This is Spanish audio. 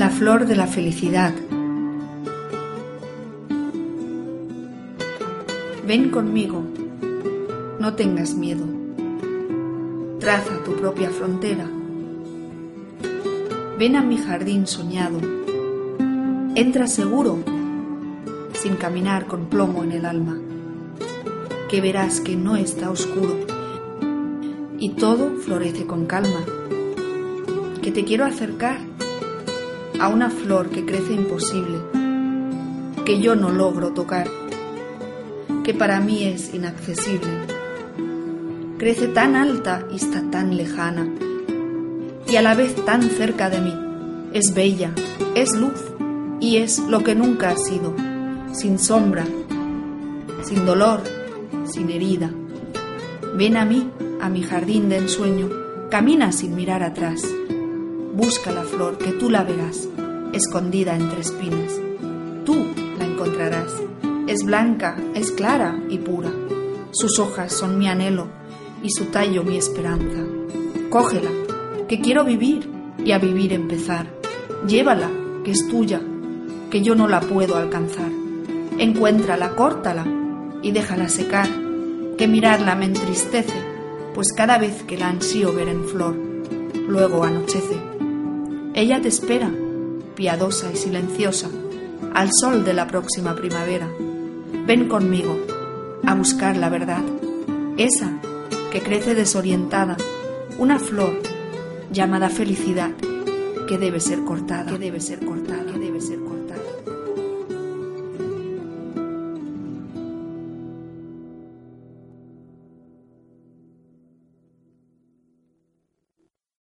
La flor de la felicidad. Ven conmigo, no tengas miedo. Traza tu propia frontera. Ven a mi jardín soñado. Entra seguro, sin caminar con plomo en el alma, que verás que no está oscuro y todo florece con calma. Que te quiero acercar a una flor que crece imposible, que yo no logro tocar, que para mí es inaccesible. Crece tan alta y está tan lejana, y a la vez tan cerca de mí. Es bella, es luz y es lo que nunca ha sido, sin sombra, sin dolor, sin herida. Ven a mí, a mi jardín de ensueño, camina sin mirar atrás Busca la flor que tú la verás, escondida entre espinas. Tú la encontrarás. Es blanca, es clara y pura. Sus hojas son mi anhelo y su tallo mi esperanza. Cógela, que quiero vivir y a vivir empezar. Llévala, que es tuya, que yo no la puedo alcanzar. Encuéntrala, córtala y déjala secar, que mirarla me entristece, pues cada vez que la ansío ver en flor, luego anochece. Ella te espera, piadosa y silenciosa, al sol de la próxima primavera. Ven conmigo a buscar la verdad, esa que crece desorientada, una flor llamada felicidad que debe ser cortada, que debe ser cortada.